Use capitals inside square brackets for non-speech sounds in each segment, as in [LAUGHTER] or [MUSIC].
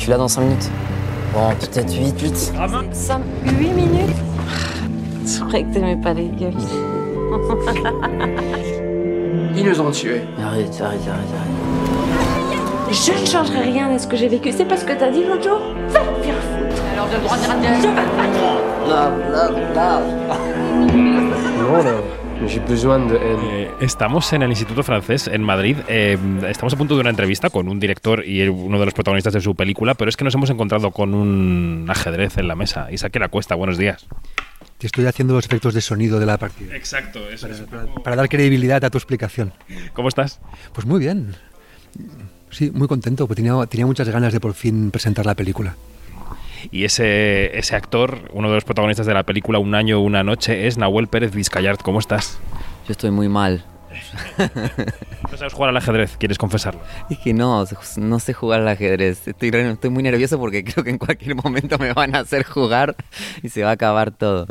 Je suis là dans 5 minutes. Bon, peut-être 8, 8. 5, 8 minutes C'est vrai que t'aimais pas les gueules. [LAUGHS] Ils nous ont tués. Arrête, arrête, arrête, arrête. Je ne changerai rien à ce que j'ai vécu. C'est pas ce que t'as dit l'autre jour Va te faire foutre. Alors de droit de Je vais pas Non, là, j'ai besoin de. Eh, estamos en el Instituto Francés en Madrid. Eh, estamos a punto de una entrevista con un director y uno de los protagonistas de su película, pero es que nos hemos encontrado con un ajedrez en la mesa. Isaac la Cuesta, buenos días. Te estoy haciendo los efectos de sonido de la partida. Exacto, eso Para, para dar credibilidad a tu explicación. ¿Cómo estás? Pues muy bien. Sí, muy contento, porque tenía, tenía muchas ganas de por fin presentar la película. Y ese, ese actor, uno de los protagonistas de la película Un año, una noche, es Nahuel Pérez Vizcayart. ¿Cómo estás? Yo estoy muy mal. No sabes jugar al ajedrez, ¿quieres confesarlo? Es que no, no sé jugar al ajedrez. Estoy, estoy muy nervioso porque [LAUGHS] creo que en cualquier momento me van a hacer jugar y se va a acabar todo.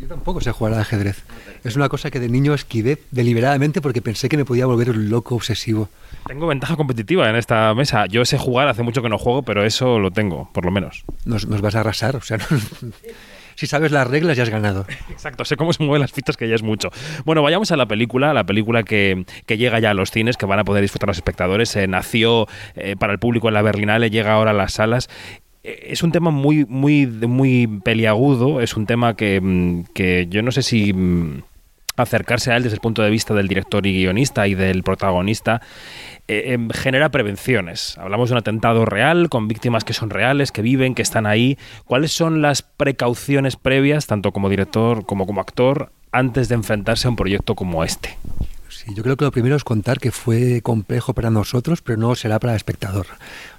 Yo tampoco sé jugar al ajedrez. Es una cosa que de niño esquivé deliberadamente porque pensé que me podía volver un loco obsesivo. Tengo ventaja competitiva en esta mesa. Yo sé jugar, hace mucho que no juego, pero eso lo tengo, por lo menos. Nos, nos vas a arrasar, o sea, no- [LAUGHS] si sabes las reglas ya has ganado. Exacto, sé cómo se mueven las fichas, que ya es mucho. Bueno, vayamos a la película, la película que, que llega ya a los cines, que van a poder disfrutar los espectadores. Eh, nació eh, para el público en la Berlinale, llega ahora a las salas. Eh, Es un tema muy, muy, muy peliagudo, es un tema que, mm, que yo no sé si mm, acercarse a él desde el punto de vista del director y guionista y del protagonista eh, em, genera prevenciones. Hablamos de un atentado real, con víctimas que son reales, que viven, que están ahí. ¿Cuáles son las precauciones previas, tanto como director como como actor, antes de enfrentarse a un proyecto como este? Sí, yo creo que lo primero es contar que fue complejo para nosotros, pero no será para el espectador.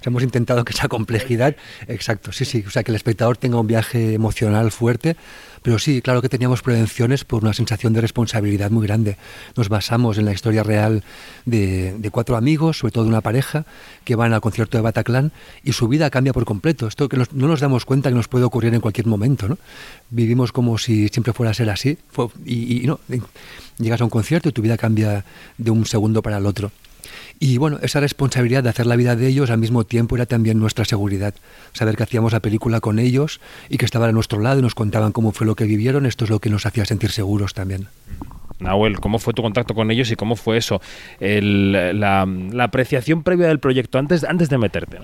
Hemos intentado que esa complejidad, exacto, sí, sí, o sea, que el espectador tenga un viaje emocional fuerte, pero sí, claro que teníamos prevenciones por una sensación de responsabilidad muy grande. Nos basamos en la historia real de, cuatro amigos, sobre todo de una pareja, que van al concierto de Bataclan y su vida cambia por completo. Esto que no nos damos cuenta que nos puede ocurrir en cualquier momento, ¿no? Vivimos como si siempre fuera a ser así, y no, llegas a un concierto y tu vida cambia de un segundo para el otro. Y bueno, esa responsabilidad de hacer la vida de ellos al mismo tiempo era también nuestra seguridad. Saber que hacíamos la película con ellos y que estaban a nuestro lado y nos contaban cómo fue lo que vivieron, esto es lo que nos hacía sentir seguros también. Nahuel, ¿cómo fue tu contacto con ellos y cómo fue eso? El- la, la apreciación previa del proyecto antes, antes de meterte.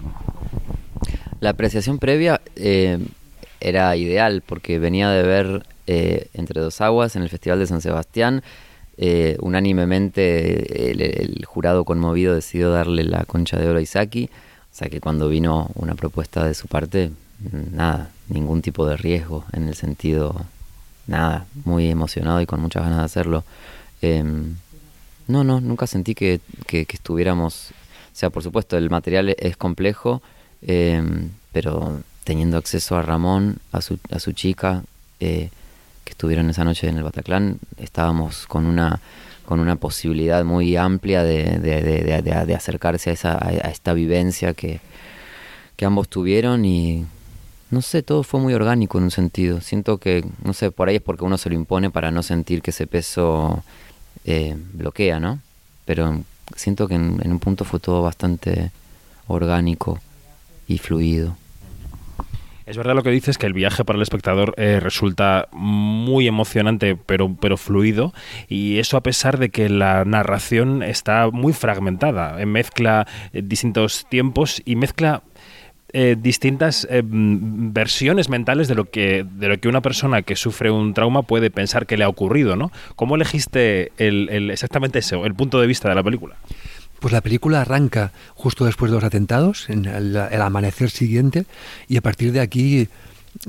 La apreciación previa eh, era ideal porque venía de ver eh, Entre dos aguas en el Festival de San Sebastián. Eh, unánimemente el, jurado conmovido decidió darle la concha de oro a Isaki. O sea que cuando vino una propuesta de su parte, nada, ningún tipo de riesgo en el sentido, nada, muy emocionado y con muchas ganas de hacerlo. Em, no, no, nunca sentí que, que- estuviéramos... O sea, por supuesto, el material es complejo, eh, pero teniendo acceso a Ramón, a su, a su chica, eh, estuvieron esa noche en el Bataclan, estábamos con una con una posibilidad muy amplia de, de- de- acercarse a, esa, a esta vivencia que, que ambos tuvieron y no sé, todo fue muy orgánico en un sentido. Siento que, no sé, por ahí es porque uno se lo impone para no sentir que ese peso eh, bloquea, ¿no? Pero siento que en, en un punto fue todo bastante orgánico y fluido. Es verdad lo que dices, que el viaje para el espectador eh, resulta muy emocionante, pero, pero fluido, y eso a pesar de que la narración está muy fragmentada, eh, mezcla eh, distintos tiempos y mezcla distintas mm, versiones mentales de lo que de lo que una persona que sufre un trauma puede pensar que le ha ocurrido, ¿no? ¿Cómo elegiste el, el- exactamente eso, el punto de vista de la película? Pues la película arranca justo después de los atentados, en el, el amanecer siguiente, y a partir de aquí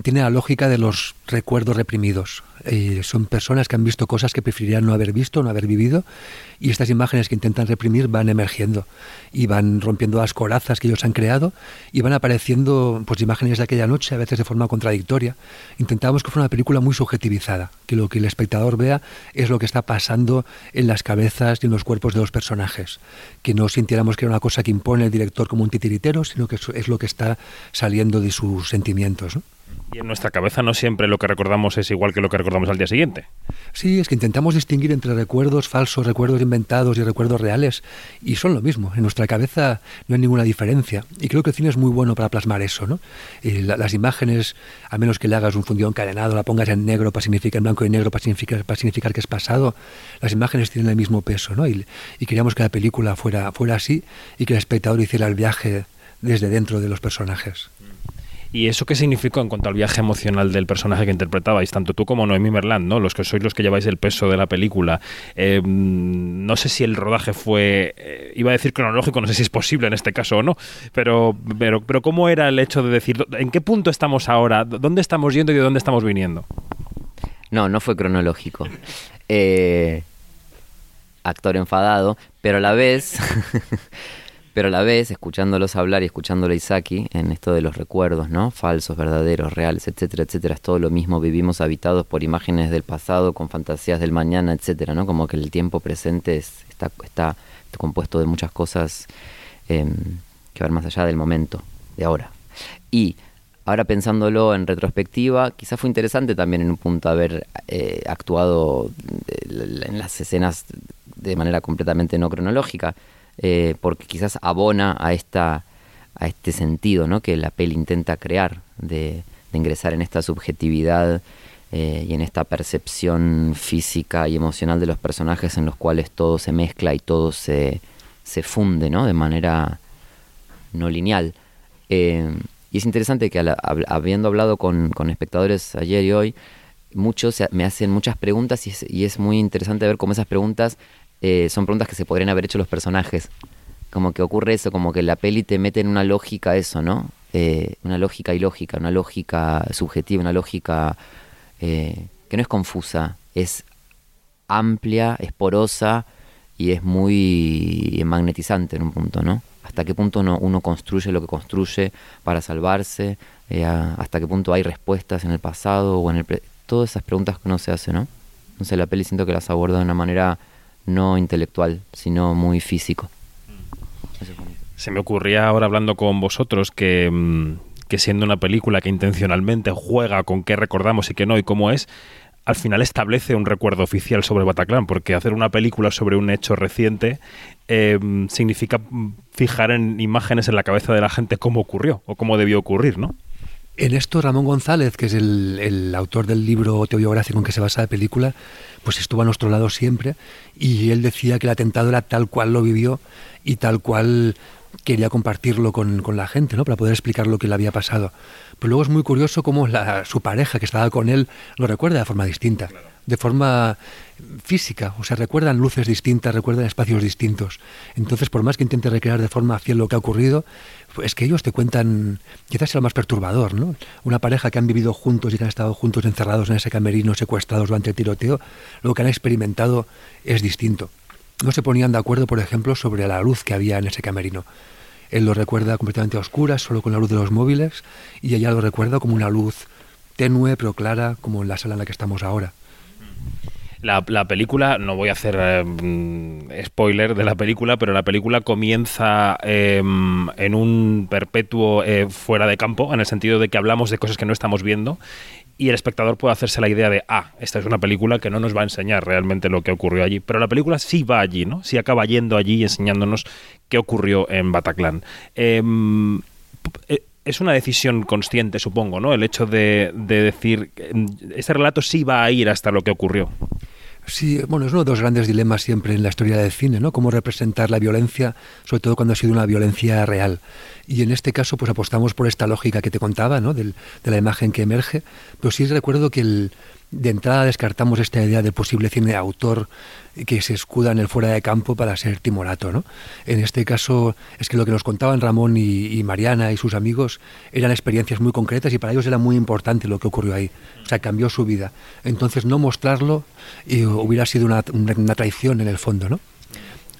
tiene la lógica de los recuerdos reprimidos. Eh, son personas que han visto cosas que preferirían no haber visto, no haber vivido, y estas imágenes que intentan reprimir van emergiendo y van rompiendo las corazas que ellos han creado y van apareciendo pues imágenes de aquella noche, a veces de forma contradictoria. Intentábamos que fuera una película muy subjetivizada, que lo que el espectador vea es lo que está pasando en las cabezas y en los cuerpos de los personajes, que no sintiéramos que era una cosa que impone el director como un titiritero, sino que es lo que está saliendo de sus sentimientos. Y en nuestra cabeza no siempre lo que recordamos es igual que lo que recordamos al día siguiente. Sí, es que intentamos distinguir entre recuerdos falsos, recuerdos inventados y recuerdos reales, y son lo mismo. En nuestra cabeza no hay ninguna diferencia. Y creo que el cine es muy bueno para plasmar eso, ¿no? Y las imágenes, a menos que le hagas un fundido encadenado, la pongas en negro para significar, blanco y negro para significar, para significar que es pasado, las imágenes tienen el mismo peso, ¿no? Y, y queríamos que la película fuera, fuera así y que el espectador hiciera el viaje desde dentro de los personajes. ¿Y eso qué significó en cuanto al viaje emocional del personaje que interpretabais, tanto tú como Noemí Merland, ¿no? los que sois los que lleváis el peso de la película? Eh, no sé si el rodaje fue, eh, iba a decir cronológico, no sé si es posible en este caso o no, pero, pero, pero ¿cómo era el hecho de decir, ¿en qué punto estamos ahora? ¿Dónde estamos yendo y de dónde estamos viniendo? No, no fue cronológico. Eh, actor enfadado, pero a la vez [LAUGHS] Pero a la vez, escuchándolos hablar y escuchándolo a Isaki en esto de los recuerdos, ¿no? Falsos, verdaderos, reales, etcétera, etcétera, es todo lo mismo. Vivimos habitados por imágenes del pasado, con fantasías del mañana, etcétera, ¿no? Como que el tiempo presente está, está compuesto de muchas cosas em, que van más allá del momento, de ahora. Y ahora pensándolo en retrospectiva, quizás fue interesante también en un punto haber eh, actuado en las escenas de manera completamente no cronológica eh, porque quizás abona a, esta, a este sentido ¿no? que la peli intenta crear de, ingresar en esta subjetividad eh, y en esta percepción física y emocional de los personajes en los cuales todo se mezcla y todo se, se funde ¿no? de manera no lineal. Eh, y es interesante que habiendo hablado con, espectadores ayer y hoy, muchos me hacen muchas preguntas y es muy interesante ver cómo esas preguntas eh, son preguntas que se podrían haber hecho los personajes. Como que ocurre eso, como que la peli te mete en una lógica eso, ¿no? Eh, una lógica ilógica, una lógica subjetiva, una lógica eh, que no es confusa, es amplia, es porosa y es muy magnetizante en un punto, ¿no? Hasta qué punto uno, uno construye lo que construye para salvarse, hasta qué punto hay respuestas en el pasado o en el... Todas esas preguntas que uno se hace, ¿no? Entonces la peli siento que las aborda de una manera no intelectual, sino muy físico. Se me ocurría ahora hablando con vosotros que, mm, que siendo una película que intencionalmente juega con qué recordamos y qué no y cómo es, al final establece un recuerdo oficial sobre Bataclan, porque hacer una película sobre un hecho reciente eh, significa fijar en imágenes en la cabeza de la gente cómo ocurrió o cómo debió ocurrir, ¿no? En esto Ramón González, que es el, autor del libro autobiográfico en que se basa la película, pues estuvo a nuestro lado siempre y él decía que el atentado era tal cual lo vivió y tal cual quería compartirlo con, la gente, ¿no? Para poder explicar lo que le había pasado. Pero luego es muy curioso cómo la, su pareja que estaba con él lo recuerda de forma distinta, de forma física, o sea, recuerdan luces distintas, recuerdan espacios distintos. Entonces, por más que intente recrear de forma fiel lo que ha ocurrido, es que ellos te cuentan, quizás sea lo más perturbador, ¿no? Una pareja que han vivido juntos y que han estado juntos encerrados en ese camerino, secuestrados durante el tiroteo, lo que han experimentado es distinto. No se ponían de acuerdo, por ejemplo, sobre la luz que había en ese camerino. Él lo recuerda completamente a oscuras, solo con la luz de los móviles, y ella lo recuerda como una luz tenue pero clara, como en la sala en la que estamos ahora. La, película, no voy a hacer eh, spoiler de la película, pero la película comienza em, en un perpetuo eh, fuera de campo, en el sentido de que hablamos de cosas que no estamos viendo y el espectador puede hacerse la idea de, ah, esta es una película que no nos va a enseñar realmente lo que ocurrió allí. Pero la película sí va allí, ¿no? Sí acaba yendo allí y enseñándonos qué ocurrió en Bataclan. Em, eh, es una decisión consciente, supongo, ¿no? El hecho de, de decir, este relato sí va a ir hasta lo que ocurrió. Sí, bueno, es uno de los grandes dilemas siempre en la historia del cine, ¿no? Cómo representar la violencia, sobre todo cuando ha sido una violencia real. Y en este caso, pues apostamos por esta lógica que te contaba, ¿no? de la imagen que emerge. Pero sí recuerdo que el, de entrada descartamos esta idea de posible cine de autor que se escuda en el fuera de campo para ser timorato. ¿no? En este caso es que lo que nos contaban Ramón y, Mariana y sus amigos eran experiencias muy concretas y para ellos era muy importante lo que ocurrió ahí. O sea, cambió su vida. Entonces no mostrarlo eh, hubiera sido una, una traición en el fondo. ¿no?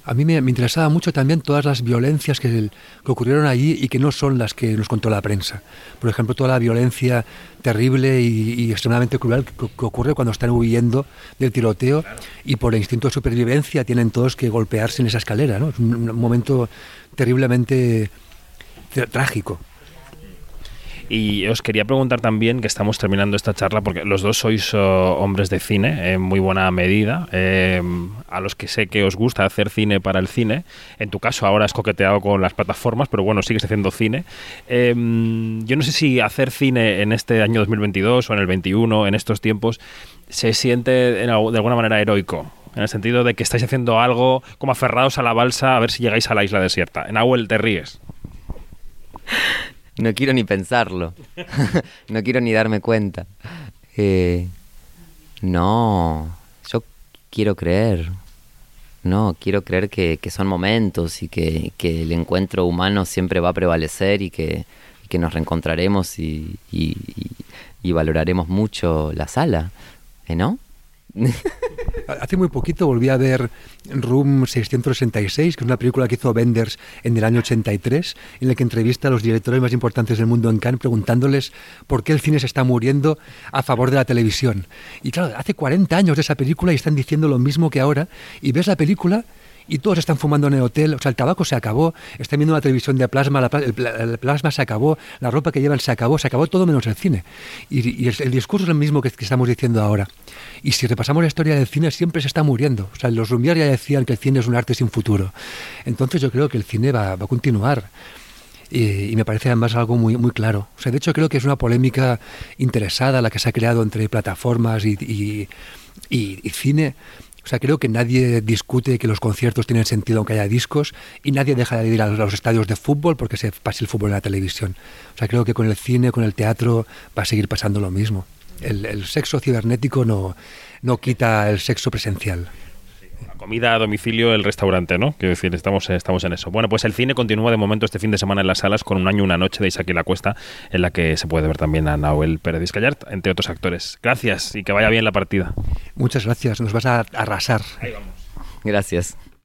A mí me, interesaba mucho también todas las violencias que, ocurrieron allí y que no son las que nos contó la prensa. Por ejemplo, toda la violencia terrible y, extremadamente cruel que, ocurre cuando están huyendo del tiroteo y por el instinto de supervivencia tienen todos que golpearse en esa escalera. ¿no? Es un momento terriblemente trágico. Y os quería preguntar también, que estamos terminando esta charla, porque los dos sois oh, hombres de cine en muy buena medida, eh, a los que sé que os gusta hacer cine para el cine. En tu caso ahora has coqueteado con las plataformas, pero bueno, sigues haciendo cine. Eh, yo no sé si hacer cine en este año 2022 o en el 21, en estos tiempos, se siente de alguna manera heroico en el sentido de que estáis haciendo algo como aferrados a la balsa a ver si llegáis a la isla desierta. En Abuel te ríes. No quiero ni pensarlo. [LAUGHS] no quiero ni darme cuenta. Eh, no, yo quiero creer. No, quiero creer que, son momentos y que, el encuentro humano siempre va a prevalecer y que, nos reencontraremos y, y, valoraremos mucho la sala. ¿Eh, ¿No? [LAUGHS] Hace muy poquito volví a ver Room 666, que es una película que hizo Benders en el año 83, en la que entrevista a los directores más importantes del mundo en Cannes preguntándoles por qué el cine se está muriendo a favor de la televisión. Y claro, hace 40 años de esa película y están diciendo lo mismo que ahora, y ves la película y todos están fumando en el hotel, o sea, el tabaco se acabó, están viendo la televisión de plasma, el, plasma se acabó, la ropa que llevan se acabó, se acabó todo menos el cine. Y, el, discurso es el mismo que, estamos diciendo ahora. Y si repasamos la historia del cine, siempre se está muriendo. O sea, los Lumière ya decían que el cine es un arte sin futuro. Entonces yo creo que el cine va, a continuar. Y, me parece además algo muy, muy claro. O sea, de hecho creo que es una polémica interesada la que se ha creado entre plataformas y, y cine, o sea, creo que nadie discute que los conciertos tienen sentido aunque haya discos y nadie deja de ir a los estadios de fútbol porque se pase el fútbol en la televisión. O sea, creo que con el cine, con el teatro va a seguir pasando lo mismo. El, sexo cibernético no, no quita el sexo presencial comida a domicilio, el restaurante, ¿no? Quiero decir, estamos, estamos en eso. Bueno, pues el cine continúa de momento este fin de semana en las salas con un año, una noche de Isaac y la Cuesta, en la que se puede ver también a Nahuel Pérez Vizcayart, entre otros actores. Gracias y que vaya bien la partida. Muchas gracias, nos vas a arrasar. Ahí vamos. Gracias.